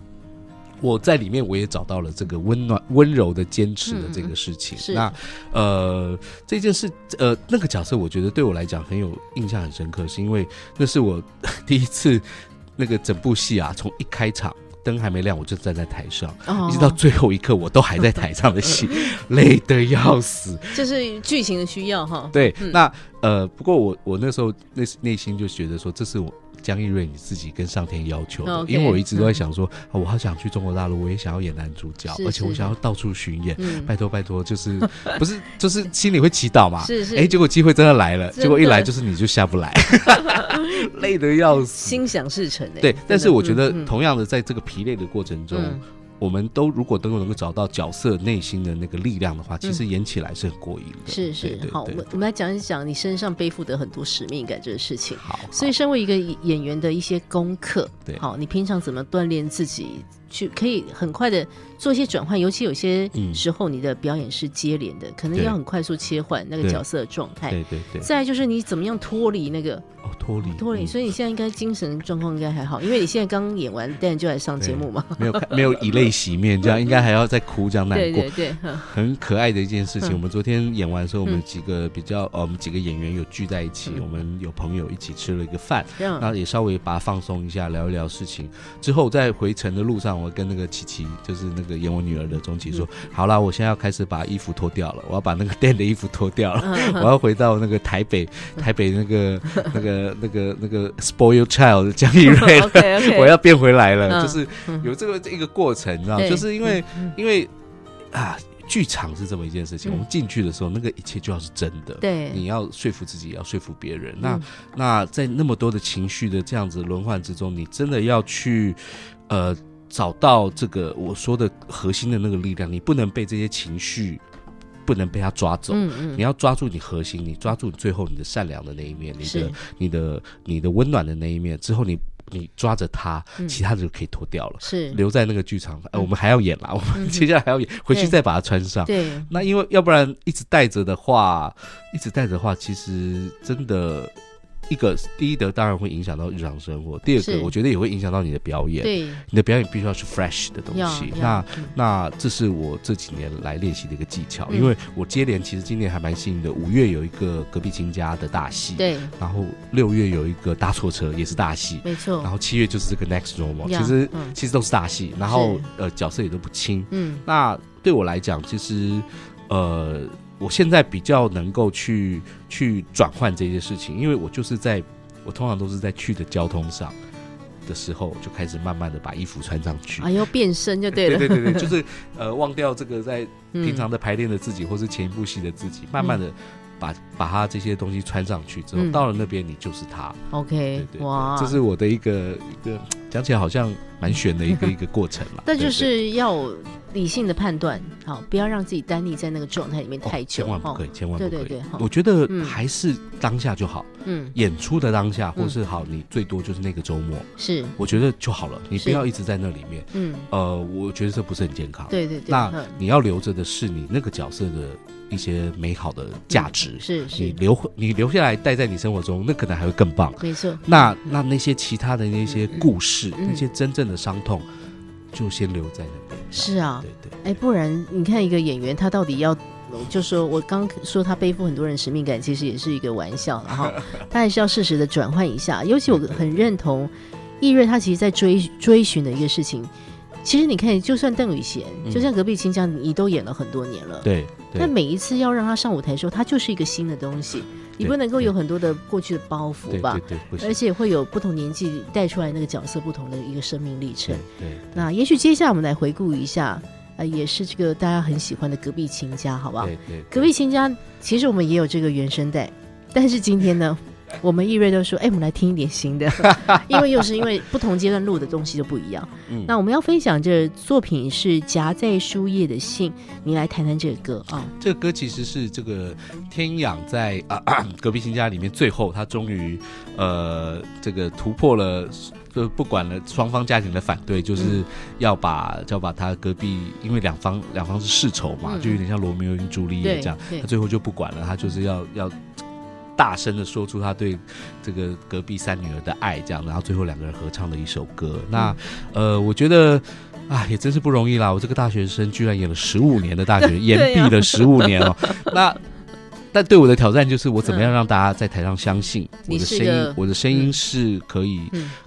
我在里面我也找到了这个温暖温柔的坚持的这个事情。那呃，这件事呃那个角色，我觉得对我来讲很有印象很深刻，是因为那是我 第一次那个整部戏啊，从一开场。灯还没亮，我就站在台上，一直到最后一刻，我都还在台上的戏，累得要死。就是剧情的需要哈。对，那呃，不过我我那时候内内心就觉得说，这是我。江一瑞，你自己跟上天要求的，因为我一直都在想说，我好想去中国大陆，我也想要演男主角，而且我想要到处巡演，拜托拜托，就是 不是就是心里会祈祷嘛？是是，哎，结果机会真的来了，结果一来就是你就下不来，累得要死，心想事成对，但是我觉得同样的，在这个疲累的过程中。我们都如果都能够找到角色内心的那个力量的话，其实演起来是很过瘾的。是是，好，我们我们来讲一讲你身上背负的很多使命感这个事情。好，所以身为一个演员的一些功课，对，好，你平常怎么锻炼自己？去可以很快的做一些转换，尤其有些时候你的表演是接连的，可能要很快速切换那个角色的状态。对对对。再就是你怎么样脱离那个哦脱离脱离，所以你现在应该精神状况应该还好，因为你现在刚演完，但就来上节目嘛。没有没有以泪洗面，这样应该还要再哭这样难过。对对对，很可爱的一件事情。我们昨天演完的时候，我们几个比较呃，我们几个演员有聚在一起，我们有朋友一起吃了一个饭，然后也稍微把它放松一下，聊一聊事情。之后在回程的路上，我跟那个琪琪。就是那个演我女儿的钟琪说：“好了，我现在要开始把衣服脱掉了，我要把那个店的衣服脱掉了，我要回到那个台北，台北那个 那个那个那个 spoil child 江一瑞，我要变回来了。就是有这个一个过程，你知道，就是因为因为啊。剧场是这么一件事情，我们进去的时候，那个一切就要是真的。对，你要说服自己，要说服别人。那那在那么多的情绪的这样子轮换之中，你真的要去呃找到这个我说的核心的那个力量，你不能被这些情绪不能被他抓走。嗯嗯，你要抓住你核心，你抓住最后你的善良的那一面，你的你的你的温暖的那一面之后，你。你抓着它，其他的就可以脱掉了。是留在那个剧场，呃，我们还要演啦，我们接下来还要演，回去再把它穿上。对，那因为要不然一直带着的话，一直带着的话，其实真的。一个第一的当然会影响到日常生活，第二个我觉得也会影响到你的表演。对，你的表演必须要是 fresh 的东西。那那这是我这几年来练习的一个技巧，因为我接连其实今年还蛮幸运的，五月有一个隔壁亲家的大戏，对，然后六月有一个搭错车也是大戏，没错，然后七月就是这个 next normal，其实其实都是大戏，然后呃角色也都不轻。嗯，那对我来讲，其实呃。我现在比较能够去去转换这些事情，因为我就是在我通常都是在去的交通上的时候，就开始慢慢的把衣服穿上去。啊，要变身就对了。对对对对，就是 呃，忘掉这个在平常的排练的自己，或是前一部戏的自己，慢慢的把把他这些东西穿上去之后，到了那边你就是他。OK，对对哇，这是我的一个一个讲起来好像蛮悬的一个一个过程了。但就是要。理性的判断，好，不要让自己单立在那个状态里面太久，千万不可以，千万不可以。对对对，我觉得还是当下就好。嗯，演出的当下，或是好，你最多就是那个周末，是，我觉得就好了。你不要一直在那里面。嗯，呃，我觉得这不是很健康。对对对。那你要留着的是你那个角色的一些美好的价值。是是。你留你留下来待在你生活中，那可能还会更棒。没错。那那那些其他的那些故事，那些真正的伤痛。就先留在那边。是啊，对对。哎，不然你看一个演员，他到底要，就说我刚说他背负很多人使命感，其实也是一个玩笑了哈。他还是要适时的转换一下。尤其我 很认同易瑞，他其实在追追寻的一个事情。其实你看，就算邓宇贤，就像隔壁亲家，你都演了很多年了。对。但每一次要让他上舞台的时候，他就是一个新的东西。你不能够有很多的过去的包袱吧？对对，而且会有不同年纪带出来那个角色不同的一个生命历程。对，那也许接下来我们来回顾一下，呃，也是这个大家很喜欢的隔壁亲家，好不好？对对，隔壁亲家其实我们也有这个原声带，但是今天呢？我们易瑞都说：“哎，我们来听一点新的，因为又是因为不同阶段录的东西就不一样。那我们要分享这作品是夹在书页的信，你来谈谈这个歌啊。这个歌其实是这个天养在啊 隔壁新家里面，最后他终于呃这个突破了，就不管了双方家庭的反对，就是要把要把他隔壁，因为两方两方是世仇嘛，就有点像罗密欧与朱丽叶这样，他最后就不管了，他就是要要。”大声的说出他对这个隔壁三女儿的爱，这样，然后最后两个人合唱的一首歌。那呃，我觉得啊，也真是不容易啦。我这个大学生居然演了十五年的大学，延毕了十五年哦。那但对我的挑战就是，我怎么样让大家在台上相信我的声音？我的声音是可以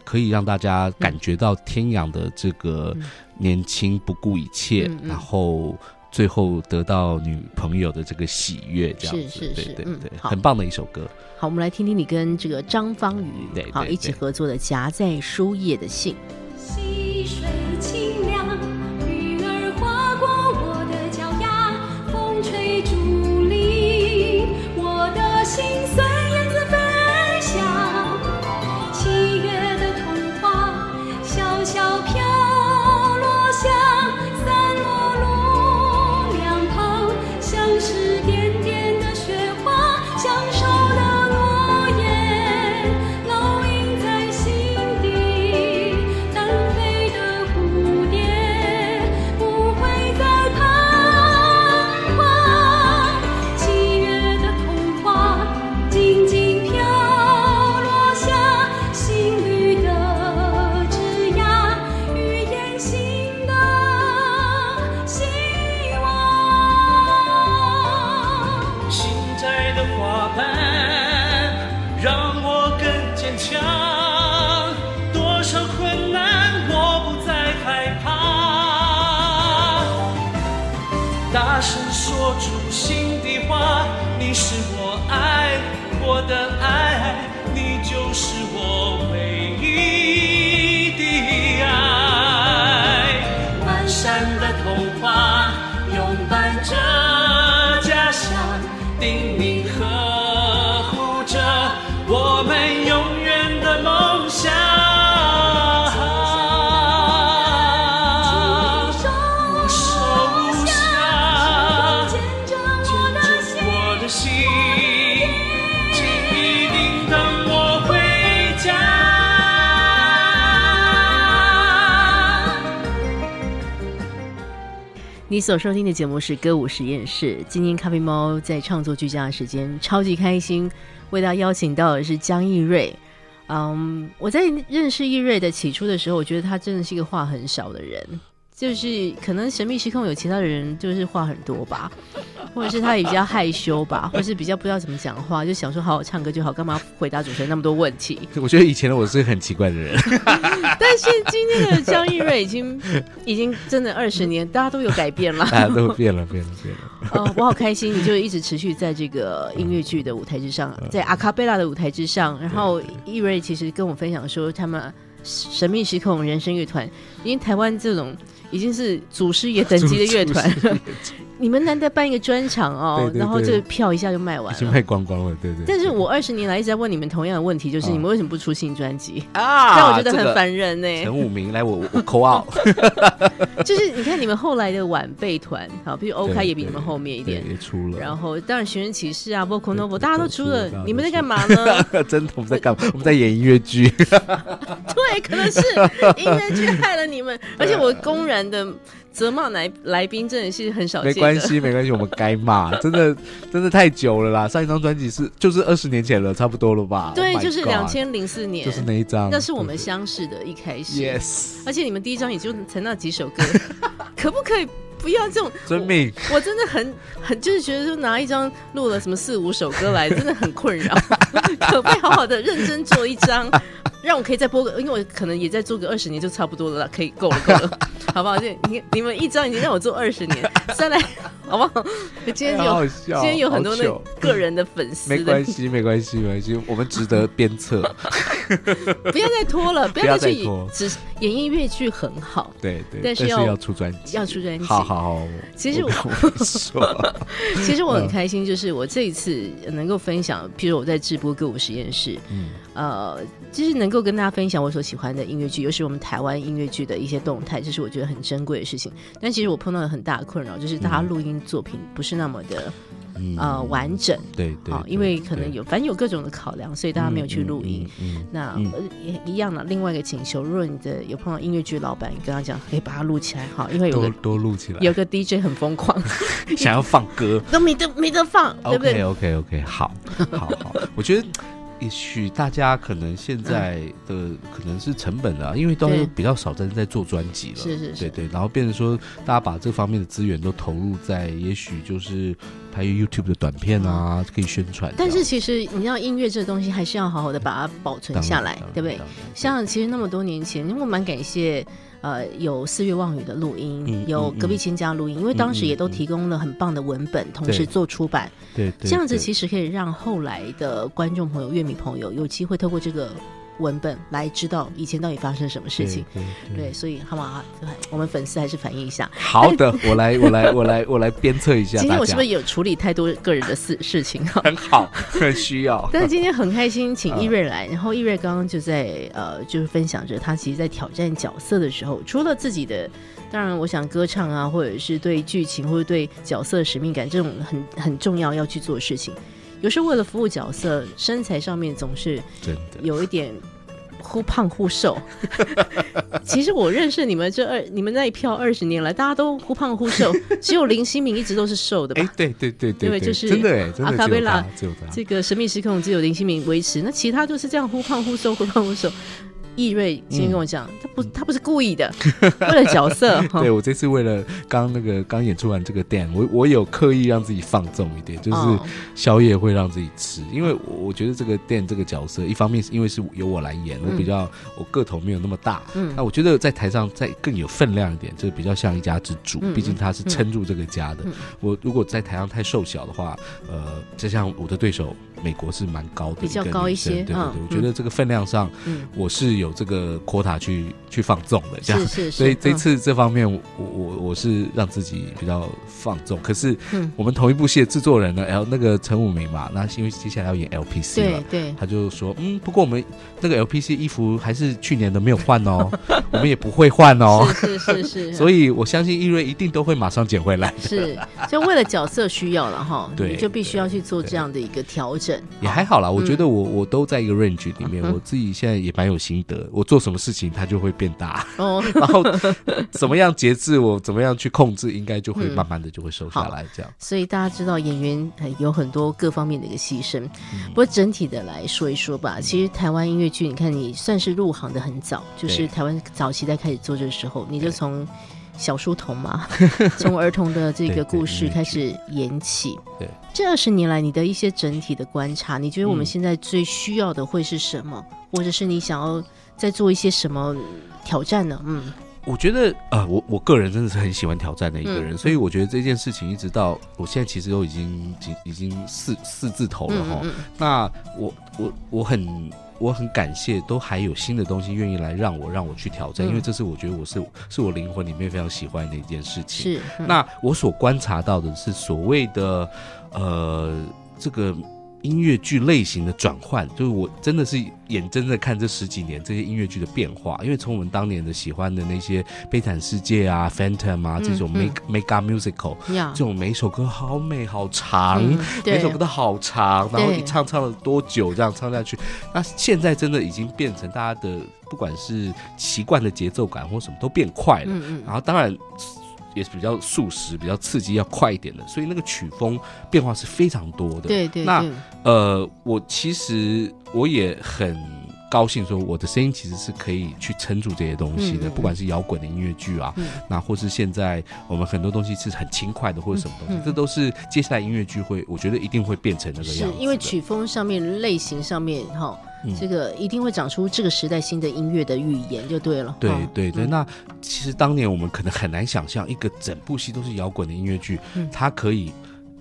可以让大家感觉到天养的这个年轻不顾一切，然后。最后得到女朋友的这个喜悦，这样子，对对对，很棒的一首歌。好，我们来听听你跟这个张方宇好一起合作的《夹在书页的信》。溪水你所收听的节目是歌舞实验室。今天咖啡猫在创作居家的时间超级开心，为大家邀请到的是江逸瑞。嗯，我在认识逸瑞的起初的时候，我觉得他真的是一个话很少的人。就是可能神秘失控有其他的人就是话很多吧，或者是他也比较害羞吧，或者是比较不知道怎么讲话，就想说好好唱歌就好，干嘛回答主持人那么多问题？我觉得以前的我是很奇怪的人，但是今天的江逸瑞已经已经真的二十年，大家都有改变了，大家都变了，变了，变了。哦，我好开心，你就一直持续在这个音乐剧的舞台之上，在阿卡贝拉的舞台之上，然后逸瑞其实跟我分享说，他们神秘失控人生乐团，因为台湾这种。已经是祖师爷等级的乐团，你们难得办一个专场哦，然后这个票一下就卖完了，已经卖光光了，对对。但是我二十年来一直在问你们同样的问题，就是你们为什么不出新专辑啊？让我觉得很烦人呢。陈武明，来我我扣二，就是你看你们后来的晚辈团，好，比如 OK 也比你们后面一点也出了，然后当然寻人启事啊，Vocal Novel 大家都出了，你们在干嘛呢？真的我们在干嘛？我们在演音乐剧。对，可能是音乐剧害了你们，而且我公然。的责骂来来宾真的是很少见。没关系，没关系，我们该骂，真的 真的太久了啦！上一张专辑是就是二十年前了，差不多了吧？对，就是两千零四年，就是那一张，那是我们相识的一开始。Yes，而且你们第一张也就才那几首歌，可不可以不要这种遵命？我真的很很就是觉得说拿一张录了什么四五首歌来，真的很困扰。可不可以好好的认真做一张？让我可以再播个，因为我可能也再做个二十年就差不多了，可以够了，够了，好不好？就你你们一张已经让我做二十年，再来好不好？今天有今天有很多那个人的粉丝，没关系，没关系，没关系，我们值得鞭策。不要再拖了，不要再拖。只演音乐剧很好，对对，但是要出专辑，要出专辑。好好好，其实我说，其实我很开心，就是我这一次能够分享，譬如我在直播歌舞实验室，嗯，呃，就是能。够跟大家分享我所喜欢的音乐剧，尤其是我们台湾音乐剧的一些动态，这是我觉得很珍贵的事情。但其实我碰到了很大的困扰，就是大家录音作品不是那么的呃完整，对对，因为可能有反正有各种的考量，所以大家没有去录音。那也一样的，另外一个请求，如果你的有碰到音乐剧老板，你跟他讲，可以把它录起来，好，因为有个多录起来，有个 DJ 很疯狂，想要放歌 都没得没得放，对不对？OK OK，好，好好，我觉得。也许大家可能现在的可能是成本啊，因为都比较少在在做专辑了，是是是，对对，然后变成说大家把这方面的资源都投入在，也许就是拍 YouTube 的短片啊，可以宣传。但是其实你知道，音乐这东西还是要好好的把它保存下来，对不对？像其实那么多年前，因为我蛮感谢。呃，有四月望雨的录音，有隔壁亲家录音，因为当时也都提供了很棒的文本，同时做出版，对，这样子其实可以让后来的观众朋友、乐迷朋友有机会透过这个。文本来知道以前到底发生什么事情，对，所以好吗？我们粉丝还是反映一下。好的，我来，我来，我来，我来鞭策一下。今天我是不是有处理太多个人的事事情？很好，很需要。但是今天很开心，请易瑞来。然后易瑞刚刚就在呃，就是分享着他其实，在挑战角色的时候，除了自己的，当然我想歌唱啊，或者是对剧情或者对角色使命感这种很很重要要去做事情。有时候为了服务角色，身材上面总是真的有一点忽胖忽瘦。其实我认识你们这二，你们那一票二十年来，大家都忽胖忽瘦，只有林心明一直都是瘦的吧？哎，对对对对，就是真的哎，阿卡贝拉这个神秘失控只有林心明维持，那其他就是这样忽胖忽瘦，忽胖忽瘦。易瑞今天跟我讲，他不，他不是故意的，为了角色。对我这次为了刚那个刚演出完这个店，我我有刻意让自己放纵一点，就是宵夜会让自己吃，因为我觉得这个店这个角色，一方面是因为是由我来演，我比较我个头没有那么大，嗯，那我觉得在台上再更有分量一点，就比较像一家之主，毕竟他是撑住这个家的。我如果在台上太瘦小的话，呃，就像我的对手。美国是蛮高的，比较高一些。对对对，我觉得这个分量上，我是有这个 quota 去去放纵的，这样。是是是。所以这次这方面，我我我是让自己比较放纵。可是，我们同一部戏的制作人呢，L 那个陈武明嘛，那因为接下来要演 LPC 了，对，他就说，嗯，不过我们那个 LPC 衣服还是去年的没有换哦，我们也不会换哦。是是是。所以我相信易瑞一定都会马上捡回来。是，就为了角色需要了哈，对，就必须要去做这样的一个调整。也还好啦，我觉得我我都在一个 range 里面，我自己现在也蛮有心得。我做什么事情，它就会变大。哦，然后怎么样节制，我怎么样。样去控制，应该就会慢慢的就会瘦下来。这样，所以大家知道演员有很多各方面的一个牺牲。不过整体的来说一说吧，其实台湾音乐剧，你看你算是入行的很早，就是台湾早期在开始做这个时候，你就从小书童嘛，从儿童的这个故事开始演起。对，这二十年来你的一些整体的观察，你觉得我们现在最需要的会是什么，或者是你想要再做一些什么挑战呢？嗯。我觉得，呃，我我个人真的是很喜欢挑战的一个人，所以我觉得这件事情一直到我现在其实都已经已已经四四字头了哈。那我我我很我很感谢，都还有新的东西愿意来让我让我去挑战，因为这是我觉得我是是我灵魂里面非常喜欢的一件事情。是。那我所观察到的是所谓的呃这个。音乐剧类型的转换，就是我真的是眼睁睁看这十几年这些音乐剧的变化。因为从我们当年的喜欢的那些《悲惨世界》啊，《Phantom》啊这种 make make up musical，这种每一首歌好美好长，每首歌都好长，然后一唱唱了多久这样唱下去。那现在真的已经变成大家的不管是习惯的节奏感或什么都变快了。然后当然。也是比较速食、比较刺激、要快一点的，所以那个曲风变化是非常多的。对对。那呃，我其实我也很高兴，说我的声音其实是可以去撑住这些东西的，不管是摇滚的音乐剧啊，那或是现在我们很多东西是很轻快的，或者什么东西，这都是接下来音乐剧会，我觉得一定会变成那个样子。因为曲风上面、类型上面，哈。这个一定会长出这个时代新的音乐的语言，就对了。对对对，那其实当年我们可能很难想象，一个整部戏都是摇滚的音乐剧，它可以。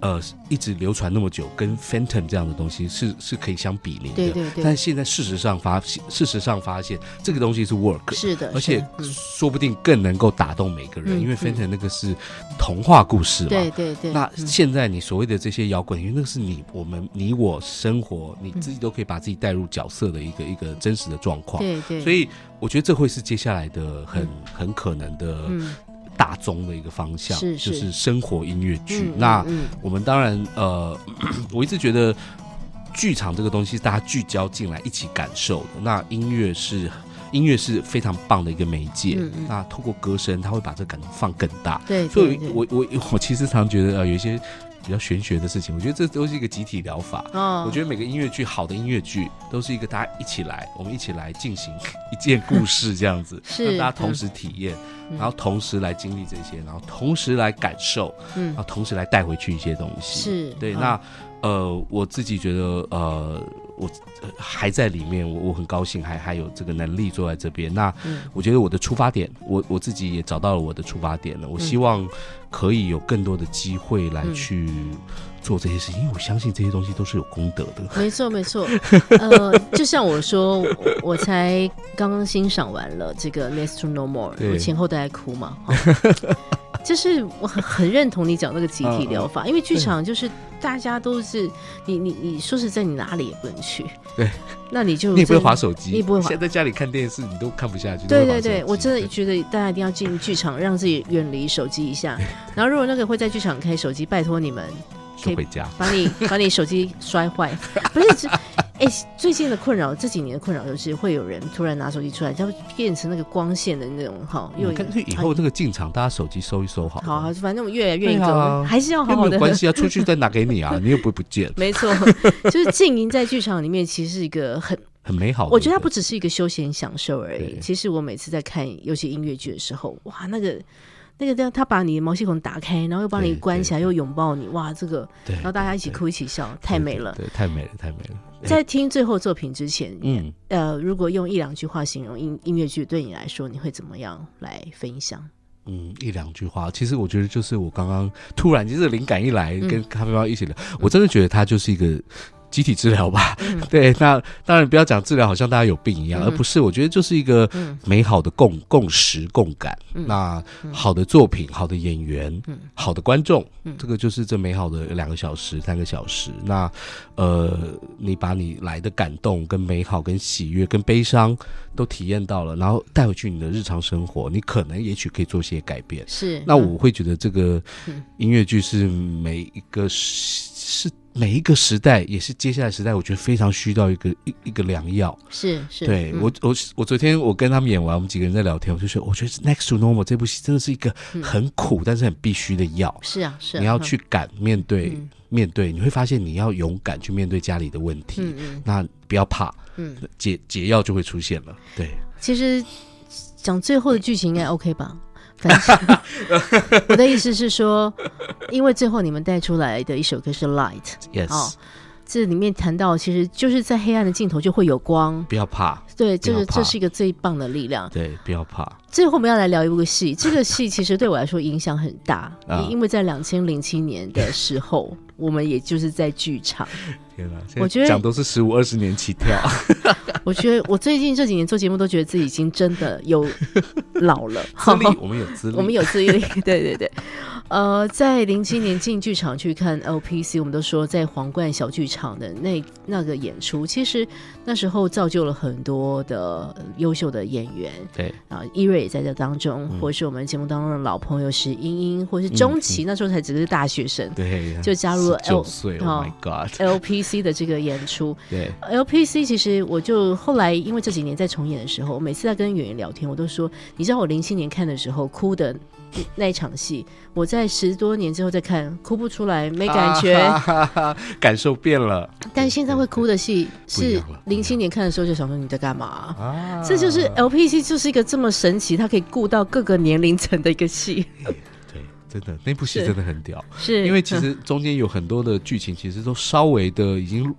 呃，一直流传那么久，跟 Phantom 这样的东西是是可以相比拟的。对对对。但现在事实上发现，事实上发现这个东西是 work。是的。而且说不定更能够打动每个人，因为 Phantom 那个是童话故事嘛。对对对。那现在你所谓的这些摇滚，因为那个是你我们你我生活，你自己都可以把自己带入角色的一个一个真实的状况。对对。所以我觉得这会是接下来的很很可能的。大宗的一个方向，就是生活音乐剧。那我们当然，呃，我一直觉得剧场这个东西，大家聚焦进来一起感受的。那音乐是音乐是非常棒的一个媒介。那透过歌声，他会把这个感动放更大。对，所以我我我其实常觉得，呃，有一些。比较玄学的事情，我觉得这都是一个集体疗法。嗯我觉得每个音乐剧好的音乐剧都是一个大家一起来，我们一起来进行一件故事，这样子，让大家同时体验，然后同时来经历这些，然后同时来感受，然后同时来带回去一些东西。是对。那呃，我自己觉得呃。我还在里面，我我很高兴，还还有这个能力坐在这边。那我觉得我的出发点，我我自己也找到了我的出发点了。我希望可以有更多的机会来去做这些事情，因为我相信这些东西都是有功德的。没错，没错。呃，就像我说，我才刚刚欣赏完了这个《Next to No More》，我前后都在哭嘛。就是我很很认同你讲那个集体疗法，因为剧场就是大家都是你你你说实在，你哪里也不能去。对，那你就 你不会划手机，你不会现在在家里看电视，你都看不下去。对对对，我真的觉得大家一定要进剧场，让自己远离手机一下。然后如果那个会在剧场开手机，拜托你们可以回家，把你 把你手机摔坏，不是。哎，最近的困扰，这几年的困扰就是会有人突然拿手机出来，就变成那个光线的那种哈。因干脆以后这个进场，大家手机收一收好。好，反正我越来越走，还是要好好的。关系啊，出去再拿给你啊，你又不会不见。没错，就是静音在剧场里面，其实是一个很很美好。我觉得它不只是一个休闲享受而已。其实我每次在看有些音乐剧的时候，哇，那个。那个，这样他把你的毛细孔打开，然后又把你关起来，又拥抱你，哇，这个，然后大家一起哭一起笑，太美了，对，太美了，太美了。在听最后作品之前，嗯，呃，如果用一两句话形容音音乐剧，对你来说，你会怎么样来分享？嗯，一两句话，其实我觉得就是我刚刚突然就是灵感一来，跟咖啡猫一起聊，我真的觉得它就是一个。集体治疗吧，对，那当然不要讲治疗，好像大家有病一样，而不是，我觉得就是一个美好的共共识共感。那好的作品，好的演员，好的观众，这个就是这美好的两个小时、三个小时。那呃，你把你来的感动、跟美好、跟喜悦、跟悲伤都体验到了，然后带回去你的日常生活，你可能也许可以做些改变。是，那我会觉得这个音乐剧是每一个是。是每一个时代也是接下来时代，我觉得非常需要一个一一个良药。是是，嗯对我我我昨天我跟他们演完，我们几个人在聊天，我就说，我觉得《Next to Normal》这部戏真的是一个很苦，但是很必须的药。是啊是啊，你要嗯去敢面对、嗯面对，你会发现你要勇敢去面对家里的问题。嗯嗯那不要怕，嗯，解解药就会出现了。对，其实讲最后的剧情应该 OK 吧？我的意思是说，因为最后你们带出来的一首歌是《Light》，，yes，、哦这里面谈到，其实就是在黑暗的尽头就会有光，不要怕，对，这个这是一个最棒的力量。对，不要怕。最后我们要来聊一部戏，这个戏其实对我来说影响很大，啊因为在两千零七年的时候，我们也就是在剧场。天哪，我觉得讲都是十五二十年起跳，我觉得我最近这几年做节目都觉得自己已经真的有老了 资历我们有资历，我们有资历，对对对。呃，在零七年进剧场去看 LPC，我们都说在皇冠小剧场的那那个演出，其实那时候造就了很多的呃优秀的演员。对啊，伊瑞也在这当中，嗯或是我们节目当中的老朋友石英英，或是钟琪，那时候才只是大学生对，就加入 L 岁哦，Oh my God，，LPC 的这个演出。对，LPC 其实我就后来因为这几年在重演的时候，我每次在跟演员聊天，我都说，你知道我零七年看的时候哭的那那一场戏，我在十多年之后再看，哭不出来，没感觉。感受变了但现在会哭的戏是零七年看的时候就想说你在干嘛？啊这就是 LPC 就是一个这么神奇，它可以顾到各个年龄层的一个戏，对，真的那部戏真的很屌，是因为其实中间有很多的剧情，其实都稍微的已经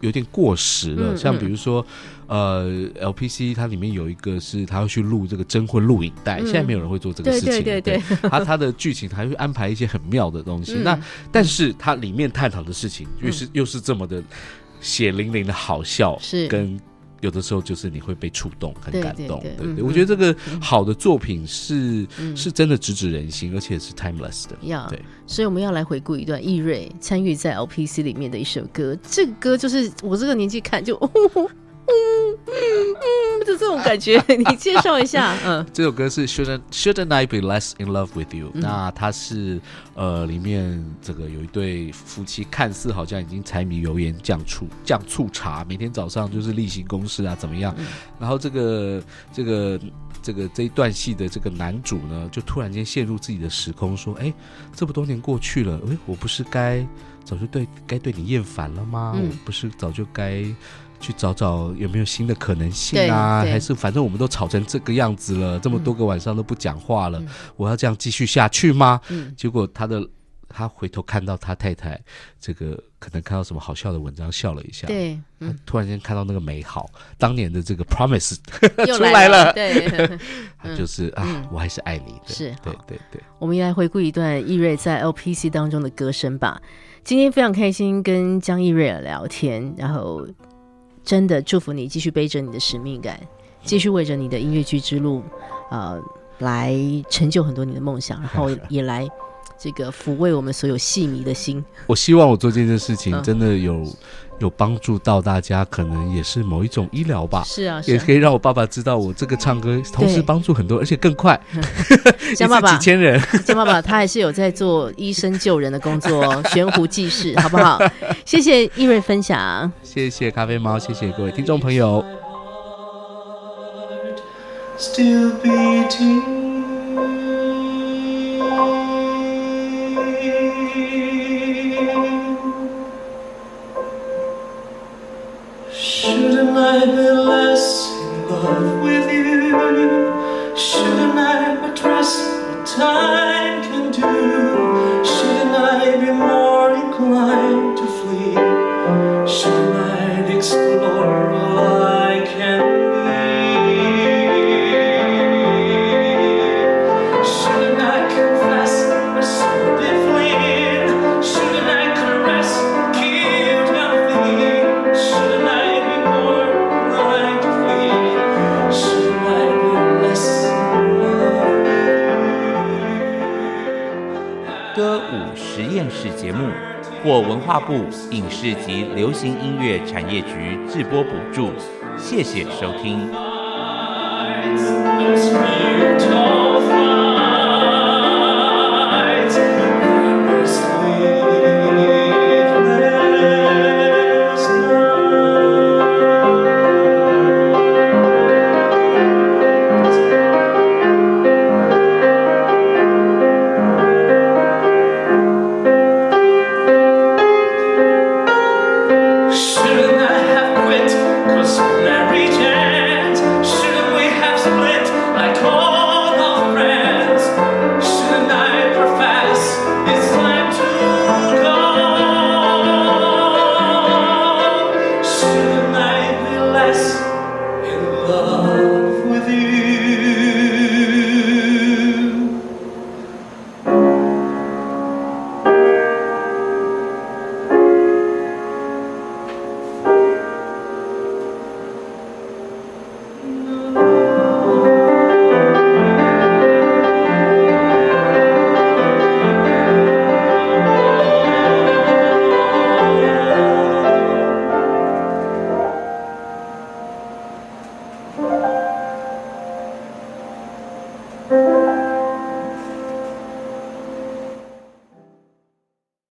有点过时了。嗯像比如说，呃，LPC 它里面有一个是他要去录这个征婚录影带，嗯现在没有人会做这个事情了。对对对，他他的剧情还会安排一些很妙的东西。嗯那但是它里面探讨的事情，又是、又是这么的血淋淋的好笑，是跟。有的时候就是你会被触动，很感动，对对我觉得这个好的作品是、嗯是真的直指人心，而且是 timeless 的。呀对，所以我们要来回顾一段易瑞参与在 LPC 里面的一首歌。这个歌就是我这个年纪看就，嗯嗯嗯，就这种感觉。你介绍一下，嗯，这首歌是 Shouldn't Shouldn't I Be Less in Love with You？、那它是呃里面这个有一对夫妻，看似好像已经柴米油盐酱醋酱醋茶，每天早上就是例行公事啊，怎么样？然后这个这个这个这一段戏的这个男主呢，就突然间陷入自己的时空，说：“哎，这么多年过去了，哎，我不是该早就对该对你厌烦了吗？嗯我不是早就该。”去找找有没有新的可能性啊？还是反正我们都吵成这个样子了，这么多个晚上都不讲话了，嗯我要这样继续下去吗？嗯结果他的他回头看到他太太，这个可能看到什么好笑的文章，笑了一下。，对，突然间看到那个美好，当年的这个 promise 又出来了，对。他就是啊嗯，我还是爱你的。是对对对，我们也来回顾一段易瑞在 LPC 当中的歌声吧。今天非常开心跟江易瑞聊天，然后真的祝福你继续背着你的使命感，继续为着你的音乐剧之路，呃，来成就很多你的梦想，然后也来这个抚慰我们所有戏迷的心。我希望我做这件事情嗯真的有有帮助到大家，可能也是某一种医疗吧。是啊，是啊也可以让我爸爸知道我这个唱歌，同时帮助很多，而且更快，江爸爸几，千人。江爸爸他还是有在做医生救人的工作哦，悬壶济世，好不好？谢谢易瑞分享。谢谢咖啡猫，谢谢各位听众朋友。still beating. 实验室节目获文化部影视及流行音乐产业局制播补助，谢谢收听。